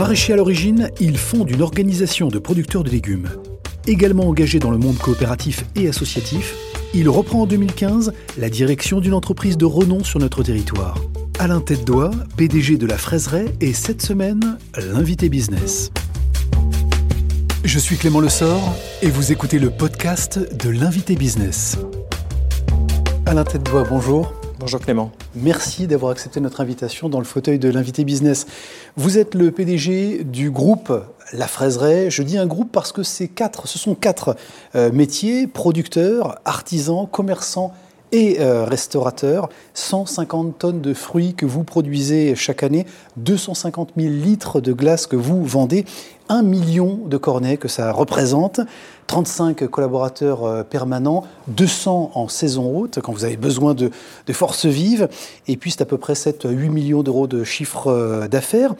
Maraîchers à l'origine, ils fondent une organisation de producteurs de légumes. Également engagé dans le monde coopératif et associatif, il reprend en 2015 la direction d'une entreprise de renom sur notre territoire. Alain Tête-Doigt, PDG de la Fraiseraie, et cette semaine, l'invité business. Je suis Clément Lessort et vous écoutez le podcast de l'invité business. Alain Tête-Doigt, bonjour. Bonjour Clément. Merci d'avoir accepté notre invitation dans le fauteuil de l'invité business. Vous êtes le PDG du groupe La Fraiseraie. Je dis un groupe parce que ce sont quatre euh, métiers, producteurs, artisans, commerçants et euh, restaurateurs. 150 tonnes de fruits que vous produisez chaque année, 250 000 litres de glace que vous vendez, 1 million de cornets que ça représente. 35 collaborateurs euh, permanents, 200 en saison haute, quand vous avez besoin de, forces vives, et puis c'est à peu près 7 8 millions d'euros de chiffre euh, d'affaires.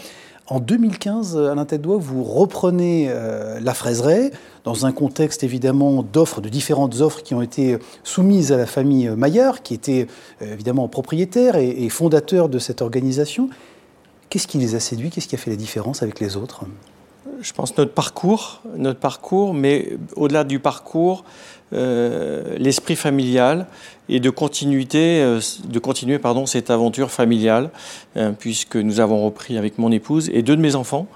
En 2015, Alain Tête-Doigt, vous reprenez euh, la fraiseraie dans un contexte évidemment d'offres, de différentes offres qui ont été soumises à la famille Maillard, qui était évidemment propriétaire et fondateur de cette organisation. Qu'est-ce qui les a séduits? Qu'est-ce qui a fait la différence avec les autres? Je pense, notre parcours, notre parcours, mais au-delà du parcours, euh, l'esprit familial et de continuité, euh, de continuer pardon cette aventure familiale, euh, puisque nous avons repris avec mon épouse et deux de mes enfants.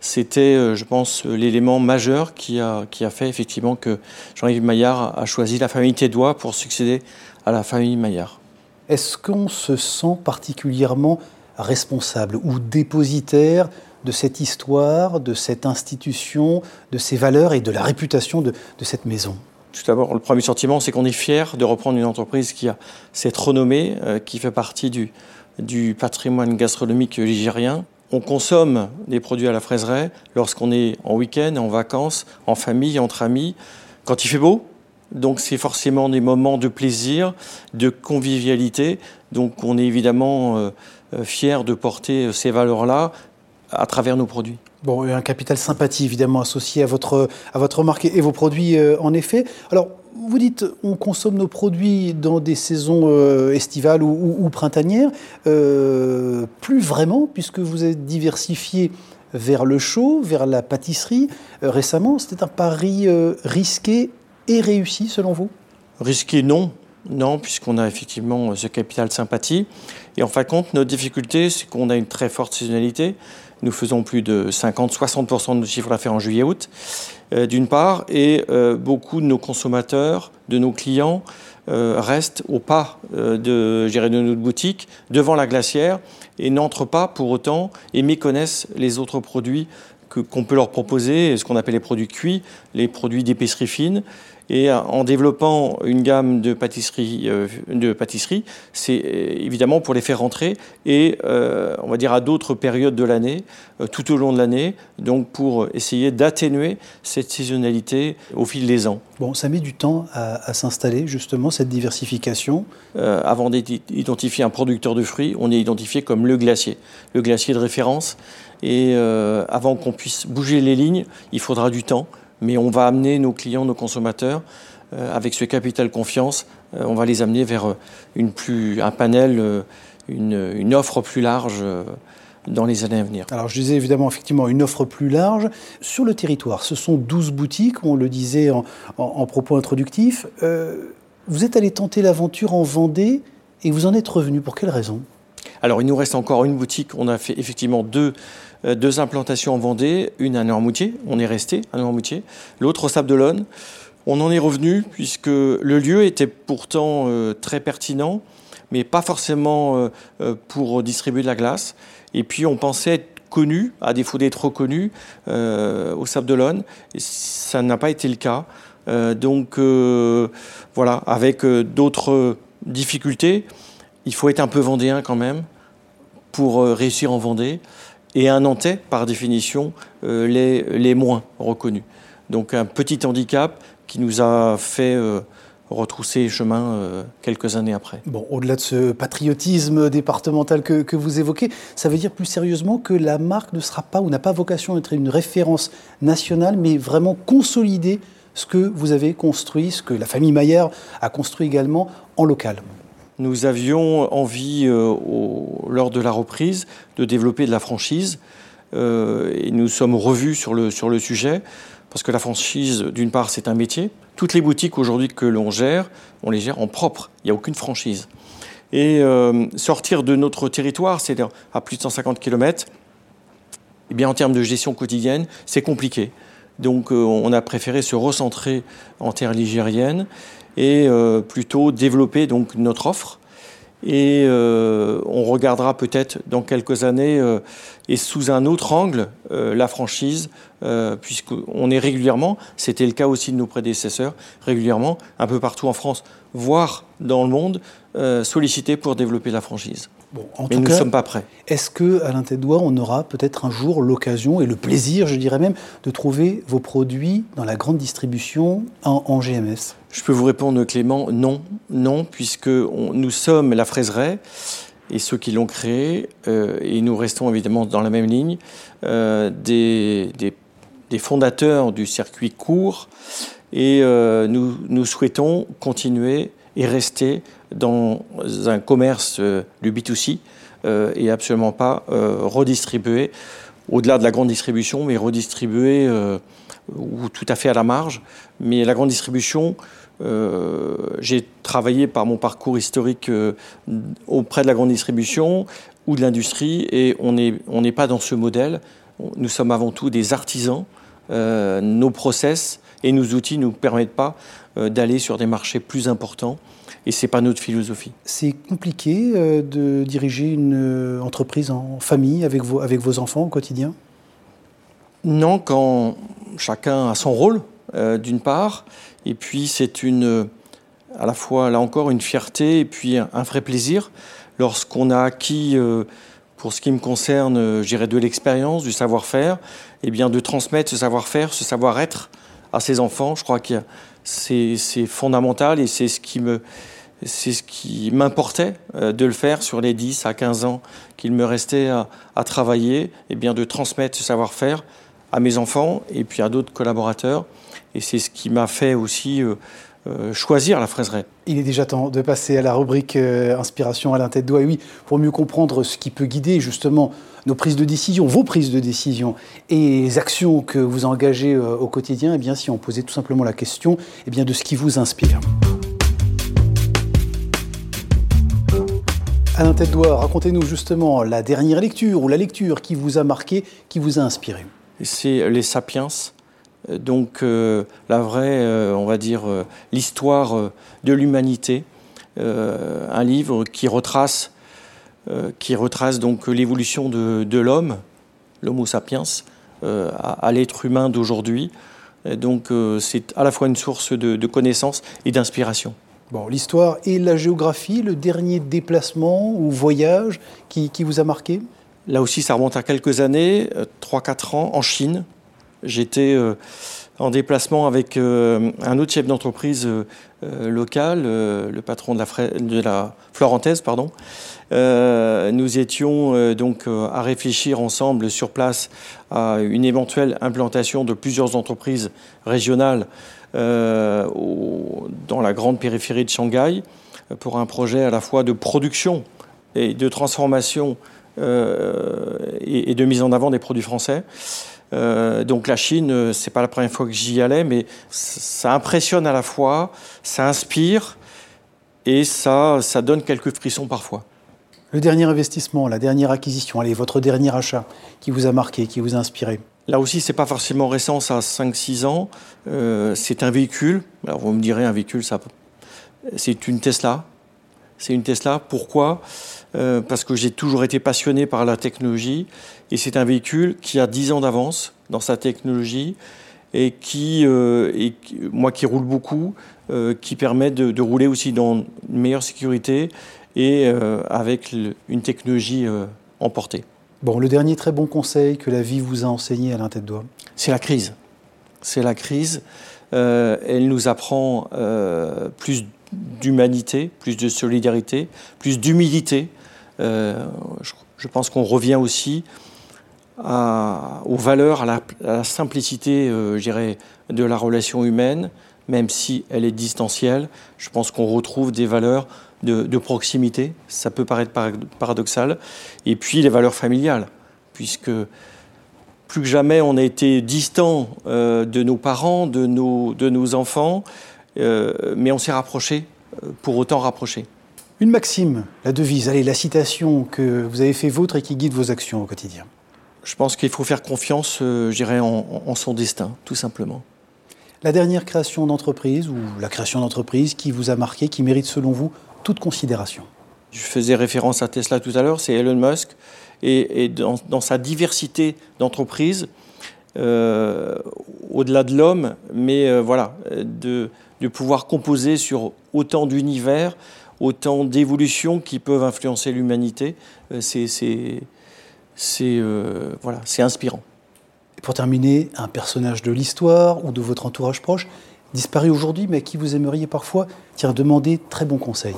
C'était, je pense, l'élément majeur qui a, qui a fait effectivement que Jean-Yves Maillard a choisi la famille Tédois pour succéder à la famille Maillard. Est-ce qu'on se sent particulièrement responsable ou dépositaire de cette histoire, de cette institution, de ces valeurs et de la réputation de, cette maison tout d'abord, le premier sentiment, c'est qu'on est fier de reprendre une entreprise qui a cette renommée, euh, qui fait partie du, patrimoine gastronomique ligérien. On consomme des produits à la fraiseraie lorsqu'on est en week-end, en vacances, en famille, entre amis, quand il fait beau. Donc c'est forcément des moments de plaisir, de convivialité. Donc on est évidemment euh, euh, fier de porter ces valeurs-là à travers nos produits. Bon, un capital sympathie évidemment associé à votre, à votre marque et vos produits euh, en effet. Alors, vous dites on consomme nos produits dans des saisons euh, estivales ou, printanières. Euh, plus vraiment, puisque vous êtes diversifié vers le chaud, vers la pâtisserie récemment. C'était un pari risqué et réussi selon vous? Risqué non, non, puisqu'on a effectivement ce capital sympathie. Et en fin de compte, notre difficulté, c'est qu'on a une très forte saisonnalité. Nous faisons plus de 50-60% de nos chiffres d'affaires en juillet-août, euh, d'une part, et euh, beaucoup de nos consommateurs, de nos clients, euh, restent au pas de, de notre boutique, devant la glacière, et n'entrent pas pour autant et méconnaissent les autres produits qu'on peut leur proposer, ce qu'on appelle les produits cuits, les produits d'épicerie fine. Et en développant une gamme de pâtisserie, euh, de c'est euh, évidemment pour les faire rentrer et euh, on va dire à d'autres périodes de l'année, tout au long de l'année, donc pour essayer d'atténuer cette saisonnalité au fil des ans. Bon, ça met du temps à, s'installer justement cette diversification. avant d'identifier un producteur de fruits, on est identifié comme le glacier, le glacier de référence. Et avant qu'on puisse bouger les lignes, il faudra du temps mais on va amener nos clients, nos consommateurs, euh, avec ce capital confiance, euh, on va les amener vers euh, une plus, un panel, une, offre plus large dans les années à venir. Alors je disais évidemment effectivement une offre plus large. Sur le territoire, ce sont 12 boutiques, on le disait en, propos introductif. vous êtes allé tenter l'aventure en Vendée et vous en êtes revenu. Pour quelle raison? Alors il nous reste encore une boutique. On a fait effectivement deux euh, deux implantations en Vendée, une à Noirmoutier, on est resté à Noirmoutier, l'autre au Sable d'Olonne. On en est revenu puisque le lieu était pourtant euh, très pertinent, mais pas forcément euh, pour distribuer de la glace. Et puis on pensait être connu, à défaut d'être reconnu, au Sable d'Olonne. Ça n'a pas été le cas. donc voilà, avec d'autres difficultés, il faut être un peu vendéen quand même pour réussir en Vendée et un Nantais, par définition, euh, les, moins reconnus. Donc un petit handicap qui nous a fait euh, retrousser chemin euh, quelques années après. Bon, au-delà de ce patriotisme départemental que, que, vous évoquez, ça veut dire plus sérieusement que la marque ne sera pas ou n'a pas vocation à être une référence nationale, mais vraiment consolider ce que vous avez construit, ce que la famille Maillard a construit également en local. Nous avions envie, euh, lors de la reprise, de développer de la franchise. et nous sommes revus sur le, sur le sujet, parce que la franchise, d'une part, c'est un métier. Toutes les boutiques aujourd'hui que l'on gère, on les gère en propre. Il n'y a aucune franchise. Et sortir de notre territoire, c'est-à-dire à plus de 150 km, eh bien, en termes de gestion quotidienne, c'est compliqué. Donc on a préféré se recentrer en terre ligérienne et plutôt développer donc notre offre et euh, on regardera peut-être dans quelques années euh, et sous un autre angle euh, la franchise, puisqu'on est régulièrement, c'était le cas aussi de nos prédécesseurs, régulièrement, un peu partout en France, voire dans le monde, sollicité pour développer la franchise. Bon, en Mais nous ne sommes pas prêts. Est-ce que, doigt, on aura peut-être un jour l'occasion et le plaisir, je dirais même, de trouver vos produits dans la grande distribution en, GMS Je peux vous répondre, Clément, non, non, puisque nous sommes la fraiseraie et ceux qui l'ont créé, euh, et nous restons évidemment dans la même ligne, euh, des, des, fondateurs du circuit court, et euh, nous, nous souhaitons continuer et rester dans un commerce euh, du B2C euh, et absolument pas euh, redistribuer au-delà de la grande distribution, mais redistribuer ou tout à fait à la marge. Mais la grande distribution, j'ai travaillé par mon parcours historique auprès de la grande distribution ou de l'industrie et on n'est on pas dans ce modèle. Nous sommes avant tout des artisans. nos process et nos outils ne nous permettent pas d'aller sur des marchés plus importants. Et ce n'est pas notre philosophie. C'est compliqué euh, de diriger une euh, entreprise en famille avec vos, avec vos enfants au quotidien? Non, quand chacun a son rôle, euh, d'une part, et puis c'est une, à la fois, là encore, une fierté et puis un, vrai plaisir. Lorsqu'on a acquis, pour ce qui me concerne, de l'expérience, du savoir-faire, et eh bien de transmettre ce savoir-faire, ce savoir-être à ses enfants. Je crois que c'est fondamental et c'est ce qui me c'est ce qui m'importait euh, de le faire sur les 10 à 15 ans qu'il me restait à, travailler, et bien de transmettre ce savoir-faire à mes enfants et puis à d'autres collaborateurs. Et c'est ce qui m'a fait aussi euh, euh, choisir la fraiserie. Il est déjà temps de passer à la rubrique inspiration à la tête doigt. Et oui, pour mieux comprendre ce qui peut guider justement nos prises de décision, vos prises de décision et les actions que vous engagez au quotidien, et eh bien si on posait tout simplement la question eh bien de ce qui vous inspire. Alain Tête d'Oie, racontez-nous justement la dernière lecture ou la lecture qui vous a marqué, qui vous a inspiré. C'est Les Sapiens, donc euh, la vraie, euh, on va dire, euh, l'histoire de l'humanité, un livre qui retrace, qui retrace donc l'évolution de, l'homme, l'Homo sapiens, à, l'être humain d'aujourd'hui. Donc c'est à la fois une source de, de connaissances et d'inspiration. Bon, l'histoire et la géographie, le dernier déplacement ou voyage qui, vous a marqué? Là aussi, ça remonte à quelques années, 3-4 euh, ans, en Chine. J'étais euh, en déplacement avec euh, un autre chef d'entreprise local, le patron de la, Florentaise, pardon. nous étions donc à réfléchir ensemble sur place à une éventuelle implantation de plusieurs entreprises régionales euh, dans la grande périphérie de Shanghai pour un projet à la fois de production et de transformation euh, et, de mise en avant des produits français. Euh, donc la Chine, c'est pas la première fois que j'y allais, mais ça impressionne à la fois, ça inspire et ça, ça donne quelques frissons parfois. Le dernier investissement, la dernière acquisition, allez, votre dernier achat qui vous a marqué, qui vous a inspiré Là aussi, c'est pas forcément récent, ça a 5-6 ans. Euh, c'est un véhicule. Alors vous me direz, un véhicule, ça, c'est une Tesla. C'est une Tesla. Pourquoi? Euh, Parce que j'ai toujours été passionné par la technologie et c'est un véhicule qui a 10 ans d'avance dans sa technologie et qui, euh, et moi qui roule beaucoup, qui permet de, de, rouler aussi dans une meilleure sécurité et avec une technologie emportée. Bon, le dernier très bon conseil que la vie vous a enseigné à l'un tête doigt C'est la crise. C'est la crise. Euh, elle nous apprend euh, plus d'humanité, plus de solidarité, plus d'humilité. Euh, je, pense qu'on revient aussi aux valeurs, à la, simplicité, je dirais, de la relation humaine, même si elle est distancielle. Je pense qu'on retrouve des valeurs de, proximité, ça peut paraître paradoxal, et puis les valeurs familiales, puisque plus que jamais, on a été distant de nos parents, de nos enfants, mais on s'est rapproché, pour autant rapproché. Une maxime, la devise, allez, la citation que vous avez fait vôtre et qui guide vos actions au quotidien. Je pense qu'il faut faire confiance, euh, en, en, son destin, tout simplement. La dernière création d'entreprise ou la création d'entreprise qui vous a marqué, qui mérite selon vous toute considération? Je faisais référence à Tesla tout à l'heure, c'est Elon Musk. Et, dans, sa diversité d'entreprises, euh, au-delà de l'homme, mais euh, voilà, de, de pouvoir composer sur autant d'univers, autant d'évolutions qui peuvent influencer l'humanité, euh, c'est euh, voilà, inspirant. pour terminer, un personnage de l'histoire ou de votre entourage proche disparu aujourd'hui, mais à qui vous aimeriez parfois tiens, demander très bons conseils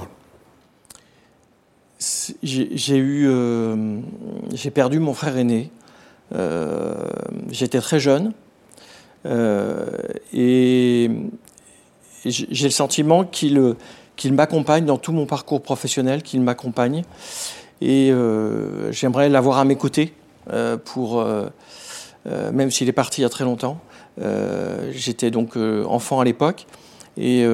J'ai eu, euh, j'ai perdu mon frère aîné. J'étais très jeune et j'ai le sentiment qu'il qu'il m'accompagne dans tout mon parcours professionnel, qu'il m'accompagne. Et euh, j'aimerais l'avoir à mes côtés euh, pour, euh, même s'il est parti il y a très longtemps. J'étais donc enfant à l'époque. Et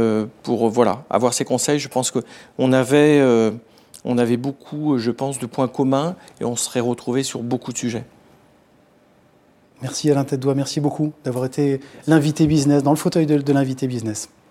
pour voilà, avoir ses conseils, je pense qu'on avait, on avait beaucoup, je pense, de points communs et on serait retrouvés sur beaucoup de sujets. Merci Alain Tête-Doigt, merci beaucoup d'avoir été l'invité business, dans le fauteuil de l'invité business.